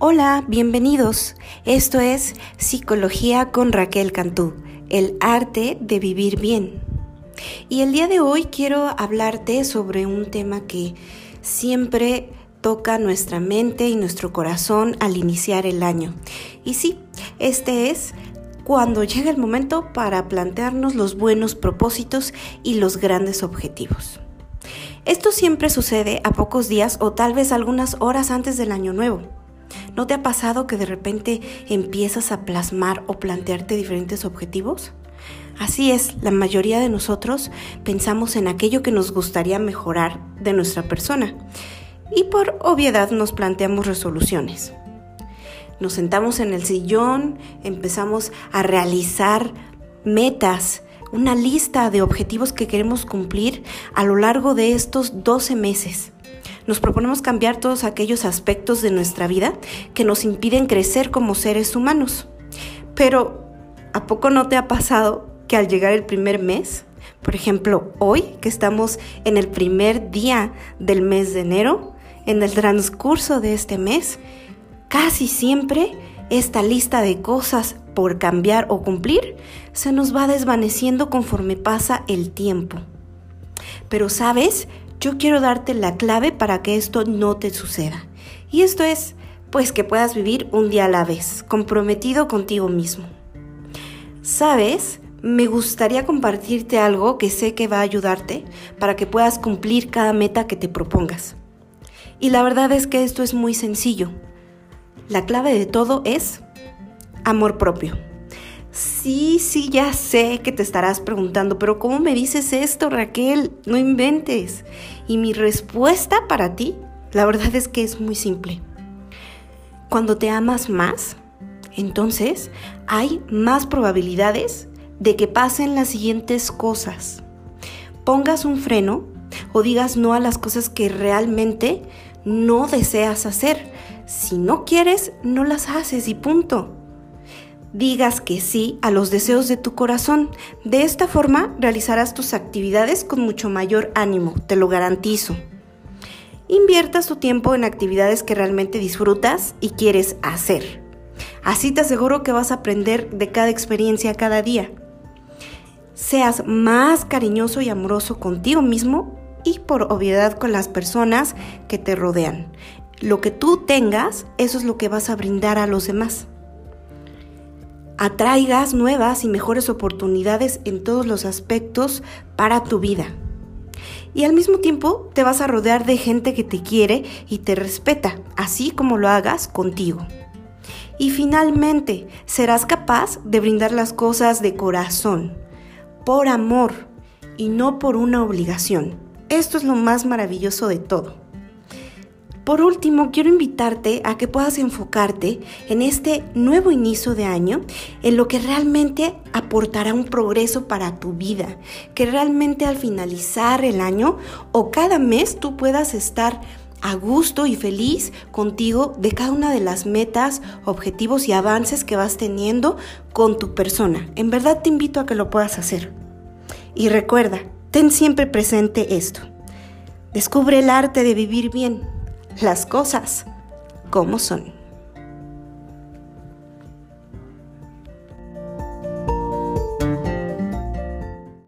Hola, bienvenidos. Esto es Psicología con Raquel Cantú, el arte de vivir bien. Y el día de hoy quiero hablarte sobre un tema que siempre toca nuestra mente y nuestro corazón al iniciar el año. Y sí, este es cuando llega el momento para plantearnos los buenos propósitos y los grandes objetivos. Esto siempre sucede a pocos días o tal vez algunas horas antes del año nuevo. ¿No te ha pasado que de repente empiezas a plasmar o plantearte diferentes objetivos? Así es, la mayoría de nosotros pensamos en aquello que nos gustaría mejorar de nuestra persona y por obviedad nos planteamos resoluciones. Nos sentamos en el sillón, empezamos a realizar metas, una lista de objetivos que queremos cumplir a lo largo de estos 12 meses. Nos proponemos cambiar todos aquellos aspectos de nuestra vida que nos impiden crecer como seres humanos. Pero, ¿a poco no te ha pasado que al llegar el primer mes, por ejemplo, hoy que estamos en el primer día del mes de enero, en el transcurso de este mes, casi siempre esta lista de cosas por cambiar o cumplir se nos va desvaneciendo conforme pasa el tiempo. Pero sabes, yo quiero darte la clave para que esto no te suceda. Y esto es, pues que puedas vivir un día a la vez, comprometido contigo mismo. ¿Sabes? Me gustaría compartirte algo que sé que va a ayudarte para que puedas cumplir cada meta que te propongas. Y la verdad es que esto es muy sencillo. La clave de todo es amor propio. Sí, sí, ya sé que te estarás preguntando, pero ¿cómo me dices esto, Raquel? No inventes. Y mi respuesta para ti, la verdad es que es muy simple. Cuando te amas más, entonces hay más probabilidades de que pasen las siguientes cosas. Pongas un freno o digas no a las cosas que realmente no deseas hacer. Si no quieres, no las haces y punto digas que sí a los deseos de tu corazón. De esta forma realizarás tus actividades con mucho mayor ánimo, te lo garantizo. Inviertas tu tiempo en actividades que realmente disfrutas y quieres hacer. Así te aseguro que vas a aprender de cada experiencia cada día. Seas más cariñoso y amoroso contigo mismo y por obviedad con las personas que te rodean. Lo que tú tengas, eso es lo que vas a brindar a los demás atraigas nuevas y mejores oportunidades en todos los aspectos para tu vida. Y al mismo tiempo te vas a rodear de gente que te quiere y te respeta, así como lo hagas contigo. Y finalmente serás capaz de brindar las cosas de corazón, por amor y no por una obligación. Esto es lo más maravilloso de todo. Por último, quiero invitarte a que puedas enfocarte en este nuevo inicio de año, en lo que realmente aportará un progreso para tu vida, que realmente al finalizar el año o cada mes tú puedas estar a gusto y feliz contigo de cada una de las metas, objetivos y avances que vas teniendo con tu persona. En verdad te invito a que lo puedas hacer. Y recuerda, ten siempre presente esto. Descubre el arte de vivir bien las cosas como son.